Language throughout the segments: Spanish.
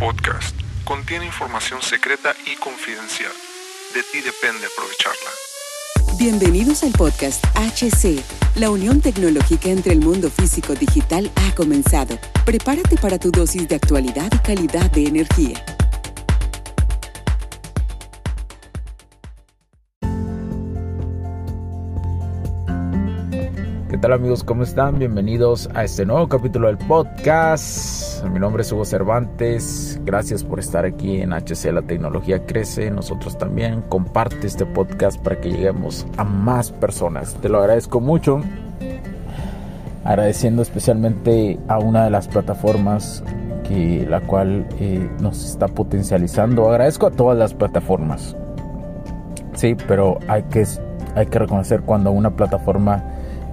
podcast contiene información secreta y confidencial. De ti depende aprovecharla. Bienvenidos al podcast HC. La unión tecnológica entre el mundo físico digital ha comenzado. Prepárate para tu dosis de actualidad y calidad de energía. ¿Qué tal amigos? ¿Cómo están? Bienvenidos a este nuevo capítulo del podcast. Mi nombre es Hugo Cervantes. Gracias por estar aquí en HC La Tecnología Crece. Nosotros también. Comparte este podcast para que lleguemos a más personas. Te lo agradezco mucho. Agradeciendo especialmente a una de las plataformas que la cual eh, nos está potencializando. Agradezco a todas las plataformas. Sí, pero hay que, reconocer cuando una plataforma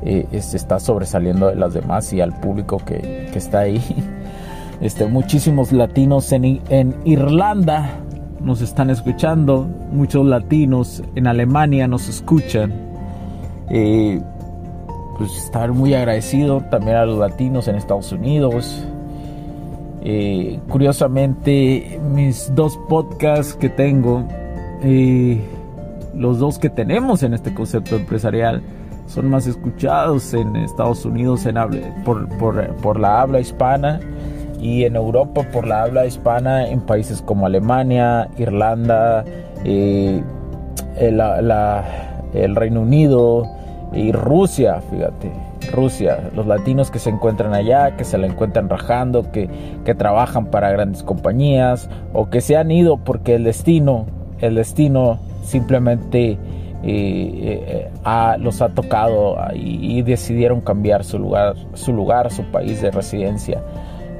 eh, se está sobresaliendo de las demás y al público que está ahí. Este, muchísimos latinos en, en, Irlanda nos están escuchando, muchos latinos en Alemania nos escuchan. Eh, pues estar muy agradecido también a los latinos en Estados Unidos. Eh, curiosamente, mis dos podcasts que tengo, eh, los dos que tenemos en este concepto empresarial, son más escuchados en Estados Unidos en por, por, por, la habla hispana y en Europa por la habla hispana en países como Alemania, Irlanda, eh, el, Reino Unido y Rusia, fíjate. Rusia, los latinos que se encuentran allá, que se la encuentran rajando, que, que trabajan para grandes compañías o que se han ido porque el destino, el destino simplemente eh, los ha tocado y, y, decidieron cambiar su lugar, su lugar, su país de residencia,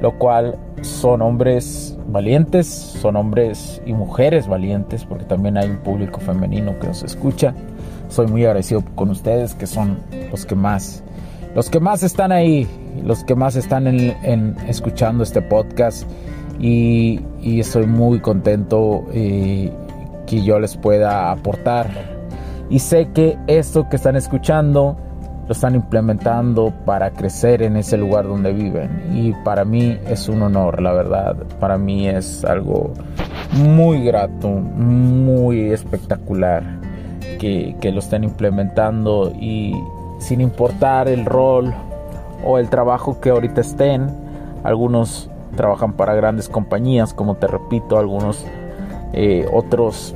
lo cual son hombres valientes, son hombres y mujeres valientes, porque también hay un público femenino que nos escucha. Soy muy agradecido con ustedes, que son los que más, los que más están ahí, los que más están en, escuchando este podcast y, y estoy muy contento eh, que yo les pueda aportar y sé que esto que están escuchando lo están implementando para crecer en ese lugar donde viven. Y para mí es un honor, la verdad. Para mí es algo muy grato, muy espectacular que, lo estén implementando y sin importar el rol o el trabajo que ahorita estén, algunos trabajan para grandes compañías, como te repito, algunos eh, otros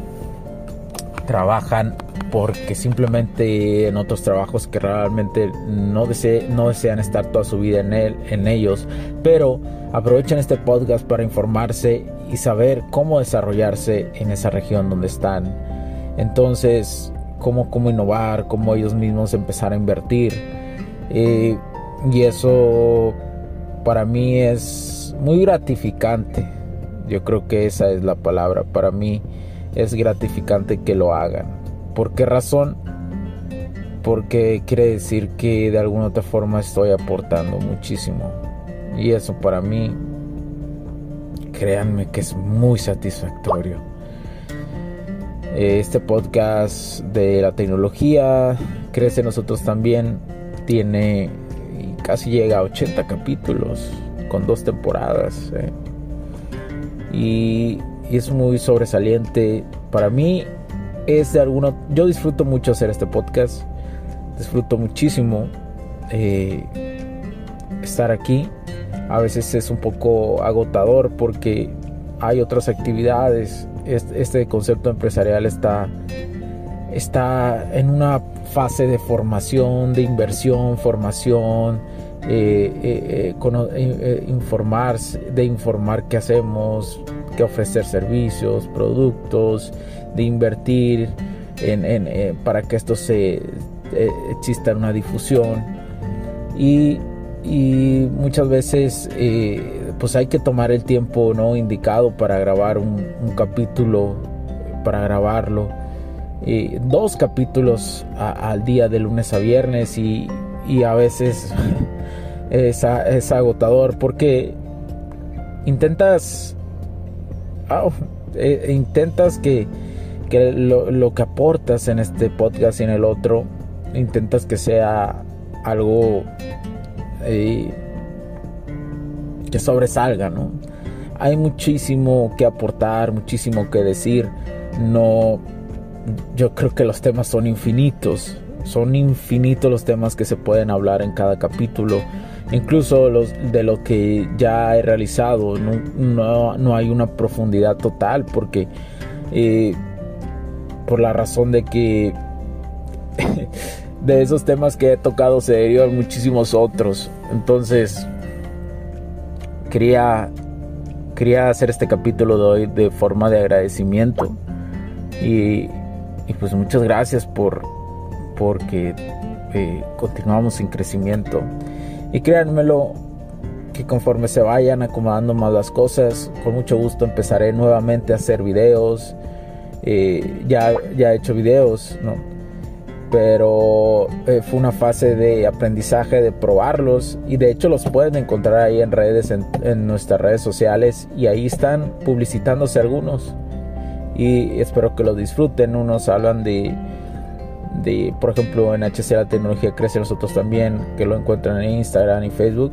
trabajan porque simplemente en otros trabajos que realmente no, desean estar toda su vida en, él, en ellos, pero aprovechan este podcast para informarse y saber cómo desarrollarse en esa región donde están. Entonces, cómo, cómo innovar, cómo ellos mismos empezar a invertir. Eh, y eso para mí es muy gratificante. Yo creo que esa es la palabra. Para mí es gratificante que lo hagan ¿Por qué razón? Porque quiere decir que de alguna otra forma estoy aportando muchísimo. Y eso para mí, créanme que es muy satisfactorio. Este podcast de la tecnología, Crece Nosotros también, tiene casi llega a 80 capítulos con dos temporadas. ¿eh? Y es muy sobresaliente. Para mí es de alguna... Yo disfruto mucho hacer este podcast, disfruto muchísimo eh, estar aquí. A veces es un poco agotador porque hay otras actividades. Este, concepto empresarial está, está en una fase de formación, de inversión, formación, eh, eh, eh informar, de informar qué hacemos, qué ofrecer servicios, productos, de invertir en, eh, para que esto se eh, exista una difusión. Y, y muchas veces eh, pues hay que tomar el tiempo no indicado para grabar un, capítulo para grabarlo. Dos capítulos al día de lunes a viernes y, y a veces es, es, agotador porque intentas intentas que lo, que aportas en este podcast y en el otro, intentas que sea algo eh, que sobresalga, ¿no? hay muchísimo que aportar, muchísimo que decir. No, yo creo que los temas son infinitos. Son infinitos los temas que se pueden hablar en cada capítulo. Incluso los de lo que ya he realizado. No, no, hay una profundidad total porque eh, por la razón de que de esos temas que he tocado se derivan muchísimos otros. Entonces, quería, quería hacer este capítulo de hoy de forma de agradecimiento. Y, pues muchas gracias por porque eh, continuamos en crecimiento. Y créanmelo que conforme se vayan acomodando más las cosas, con mucho gusto empezaré nuevamente a hacer videos. Eh, ya, ya he hecho videos, ¿no? pero eh, fue una fase de aprendizaje, de probarlos y de hecho los pueden encontrar ahí en redes, en, nuestras redes sociales y ahí están publicitándose algunos y espero que lo disfruten. Unos hablan de, de por ejemplo, en HC la tecnología crece, nosotros también, que lo encuentran en Instagram y Facebook.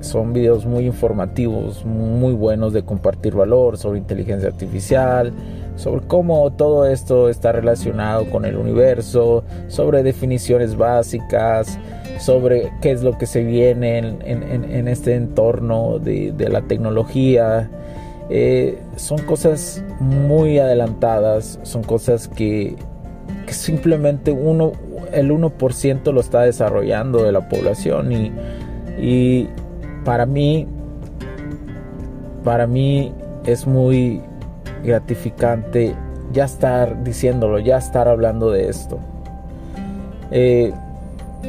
Son videos muy informativos, muy buenos de compartir valor sobre inteligencia artificial, sobre cómo todo esto está relacionado con el universo, sobre definiciones básicas, sobre qué es lo que se viene en, este entorno de, la tecnología. Eh, son cosas muy adelantadas, son cosas que, simplemente uno, el 1% lo está desarrollando de la población y, y para mí, para mí es muy gratificante ya estar diciéndolo, ya estar hablando de esto. Eh,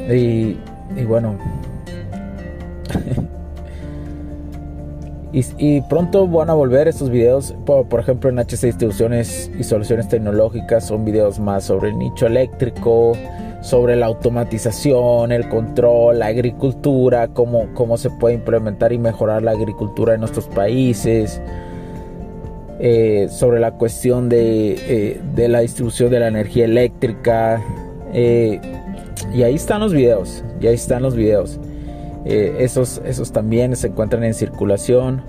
y, bueno, y, pronto van a volver estos videos, por, ejemplo en HC Distribuciones y Soluciones Tecnológicas, son videos más sobre el nicho eléctrico, sobre la automatización, el control, la agricultura, cómo, cómo se puede implementar y mejorar la agricultura en nuestros países. Eh, sobre la cuestión eh, de, la distribución de la energía eléctrica. Eh, y ahí están los videos, y ahí están los videos. esos, esos también se encuentran en circulación.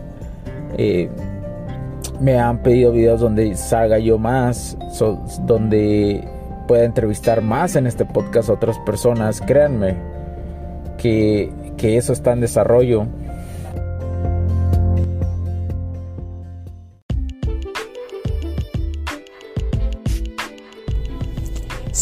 me han pedido videos donde salga yo más, donde pueda entrevistar más en este podcast a otras personas. Créanme que, que eso está en desarrollo.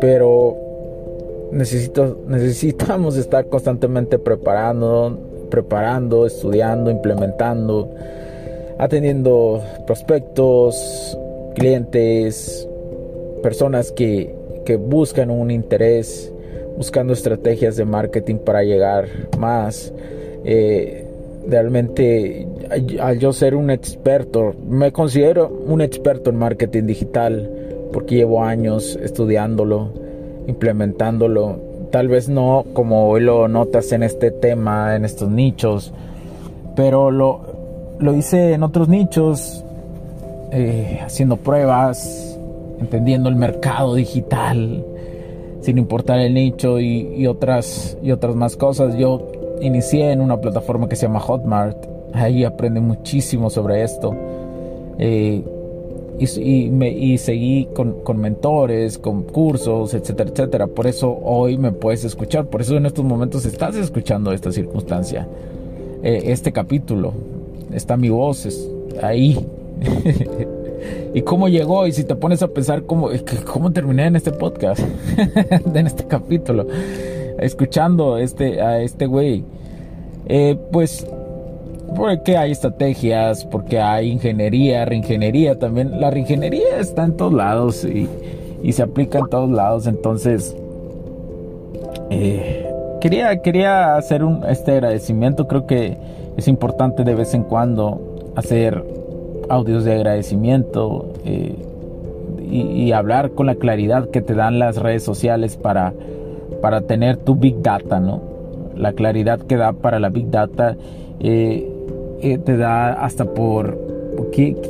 Pero necesito, necesitamos estar constantemente preparando, preparando, estudiando, implementando, atendiendo prospectos, clientes, personas que, que buscan un interés, buscando estrategias de marketing para llegar más. Eh, realmente, al yo ser un experto, me considero un experto en marketing digital porque llevo años estudiándolo, implementándolo. Tal vez no como hoy lo notas en este tema, en estos nichos, pero lo, lo hice en otros nichos, eh, haciendo pruebas, entendiendo el mercado digital, sin importar el nicho y, otras, y otras más cosas. Yo inicié en una plataforma que se llama Hotmart, ahí aprendí muchísimo sobre esto. Eh, y, me, y seguí con, con, mentores, con cursos, etcétera, etcétera. Por eso hoy me puedes escuchar, por eso en estos momentos estás escuchando esta circunstancia, eh, este capítulo. Está mi voz ahí. y cómo llegó y si te pones a pensar cómo, cómo terminé en este podcast, en este capítulo, escuchando este, a este güey. Eh, pues porque hay estrategias, porque hay ingeniería, reingeniería también. La reingeniería está en todos lados y, se aplica en todos lados. Entonces, eh, quería, quería hacer un, este agradecimiento. Creo que es importante de vez en cuando hacer audios de agradecimiento eh, y, hablar con la claridad que te dan las redes sociales para, para tener tu big data, ¿no? La claridad que da para la big data. Eh, eh, te da hasta por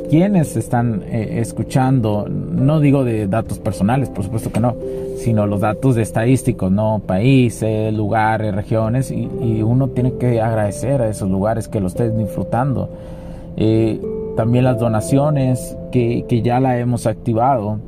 quienes están eh, escuchando, no digo de datos personales, por supuesto que no, sino los datos estadísticos, ¿no? Países, lugares, regiones, y, uno tiene que agradecer a esos lugares que lo estén disfrutando. Eh, también las donaciones que, que, ya la hemos activado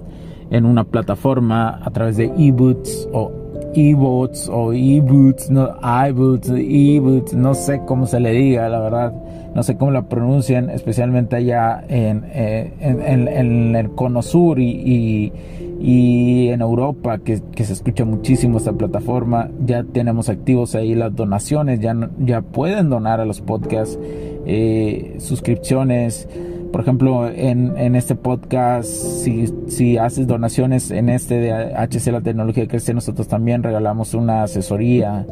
en una plataforma a través de eBoots o eBoots o eBoots, no, eBoots, no sé cómo se le diga, la verdad no sé cómo la pronuncian, especialmente allá en, eh, el cono sur y, y, en Europa, que, se escucha muchísimo esta plataforma. Ya tenemos activos ahí las donaciones, ya, ya pueden donar a los podcasts, eh, suscripciones. Por ejemplo, en, este podcast, si, si, haces donaciones en este de HC La Tecnología Crece, nosotros también regalamos una asesoría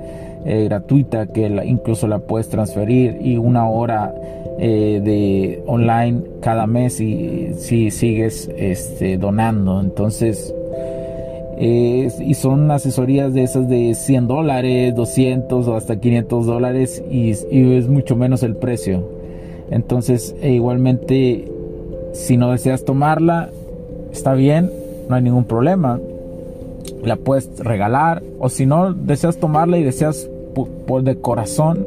eh, gratuita que incluso la puedes transferir y una hora eh, de online cada mes y si sigues este, donando. Entonces y son asesorías de esas de 100 dólares 200 o hasta 500 dólares y, es mucho menos el precio entonces e igualmente si no deseas tomarla está bien no hay ningún problema la puedes regalar o si no deseas tomarla y deseas por, de corazón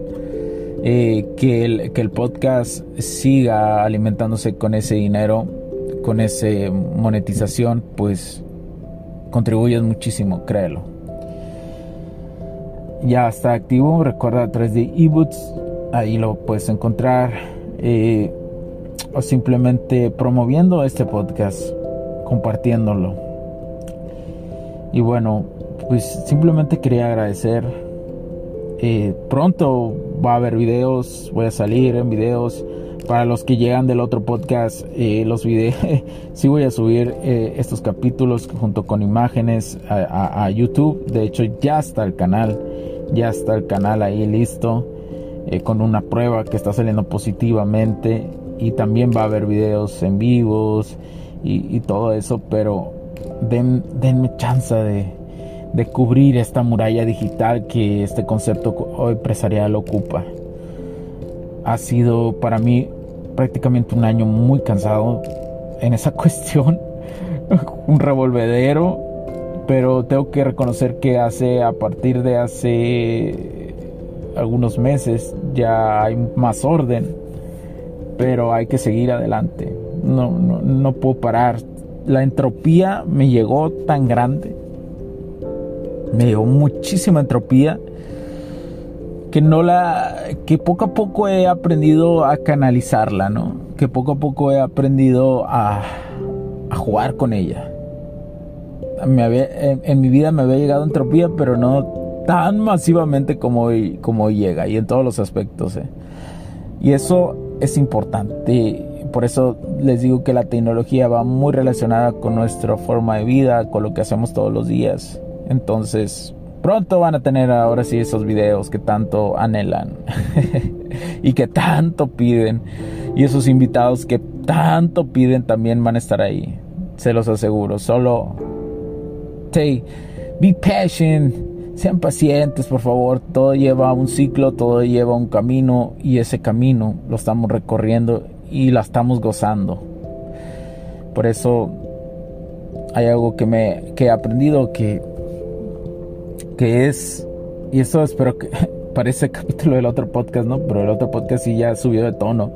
eh, que, el, que el podcast siga alimentándose con ese dinero, con esa monetización, pues contribuyes muchísimo, créelo. Ya está activo, recuerda a través de ebooks, ahí lo puedes encontrar. O simplemente promoviendo este podcast, compartiéndolo. Y bueno, pues simplemente quería agradecer eh, pronto va a haber videos, voy a salir en videos. Para los que llegan del otro podcast, eh, los videos, sí voy a subir eh, estos capítulos junto con imágenes a, YouTube. De hecho, ya está el canal, ya está el canal ahí listo, con una prueba que está saliendo positivamente. Y también va a haber videos en vivos y, todo eso, pero den, denme chance de, de cubrir esta muralla digital que este concepto empresarial ocupa. Ha sido para mí prácticamente un año muy cansado en esa cuestión, un revolvedero, pero tengo que reconocer que hace a partir de hace algunos meses ya hay más orden, pero hay que seguir adelante. No, no, no puedo parar. La entropía me llegó tan grande me dio muchísima entropía que no la que poco a poco he aprendido a canalizarla no que poco a poco he aprendido a, jugar con ella me en, mi vida me había llegado entropía pero no tan masivamente como hoy, como llega y en todos los aspectos ¿eh? y eso es importante por eso les digo que la tecnología va muy relacionada con nuestra forma de vida con lo que hacemos todos los días entonces, pronto van a tener ahora sí esos videos que tanto anhelan y que tanto piden. Y esos invitados que tanto piden también van a estar ahí. Se los aseguro. Solo, hey, be patient. Sean pacientes, por favor. Todo lleva un ciclo, todo lleva un camino y ese camino lo estamos recorriendo y la estamos gozando. Por eso hay algo que me que he aprendido que que es, y eso espero que parece capítulo del otro podcast, ¿no? Pero el otro podcast sí ya subió de tono.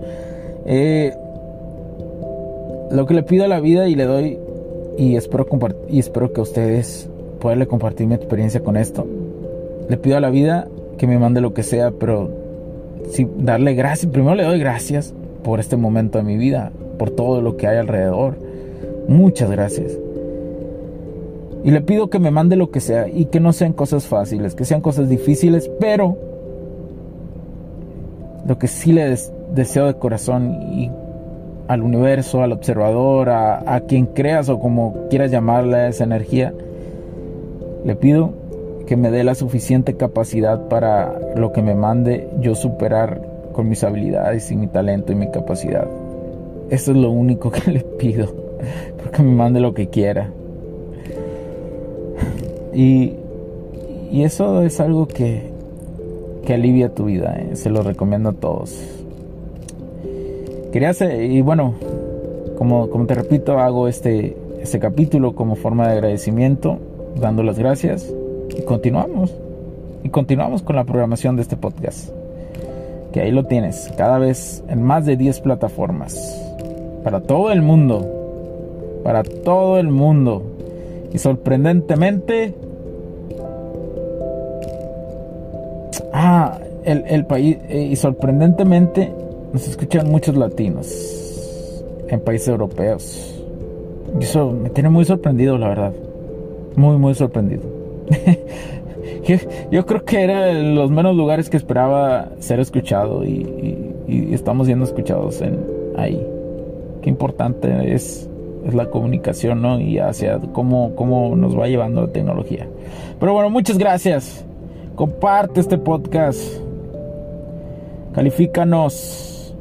Eh, lo que le pido a la vida y le doy, y espero, y espero que ustedes puedan compartir mi experiencia con esto. Le pido a la vida que me mande lo que sea, pero sí, darle gracias. Primero le doy gracias por este momento de mi vida, por todo lo que hay alrededor. Muchas gracias. Y le pido que me mande lo que sea y que no sean cosas fáciles, que sean cosas difíciles, pero lo que sí le deseo de corazón y al universo, al observador, a, a quien creas o como quieras llamarle esa energía, le pido que me dé la suficiente capacidad para lo que me mande yo superar con mis habilidades y mi talento y mi capacidad. Eso es lo único que le pido, porque me mande lo que quiera. Y, y eso es algo que, que alivia tu vida, ¿eh? se lo recomiendo a todos. Quería hacer, y bueno, como, como te repito, hago este, este capítulo como forma de agradecimiento, dando las gracias y continuamos. Y continuamos con la programación de este podcast. Que ahí lo tienes, cada vez en más de 10 plataformas. Para todo el mundo. Para todo el mundo. Y sorprendentemente... Ah, el, país... Eh, y sorprendentemente nos escuchan muchos latinos. En países europeos. Y eso me tiene muy sorprendido, la verdad. Muy, muy sorprendido. yo, creo que era los menos lugares que esperaba ser escuchado y, estamos siendo escuchados ahí. Qué importante es, es la comunicación, ¿no? Y hacia cómo, cómo nos va llevando la tecnología. Pero bueno, muchas gracias. Comparte este podcast. Califícanos.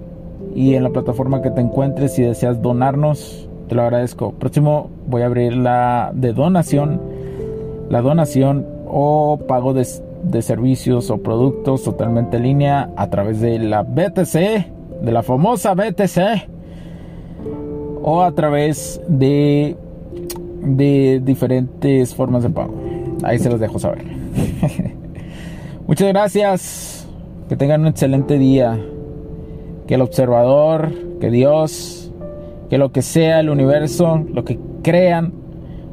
Y en la plataforma que te encuentres, si deseas donarnos, te lo agradezco. Próximo voy a abrir la de donación la donación o pago de, servicios o productos totalmente en línea a través de la BTC, de la famosa BTC, o a través de, de diferentes formas de pago. Ahí se los dejo saber. Muchas gracias. Que tengan un excelente día. Que el observador, que Dios, que lo que sea el universo, lo que crean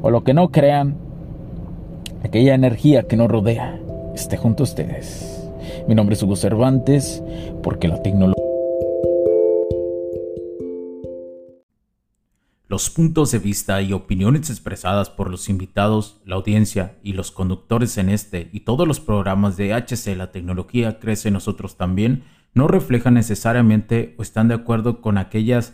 o lo que no crean, aquella energía que nos rodea esté junto a ustedes. Mi nombre es Hugo Cervantes, porque la tecnología... Los puntos de vista y opiniones expresadas por los invitados, la audiencia y los conductores en este y todos los programas de HC La Tecnología Crece Nosotros también no reflejan necesariamente o están de acuerdo con aquellas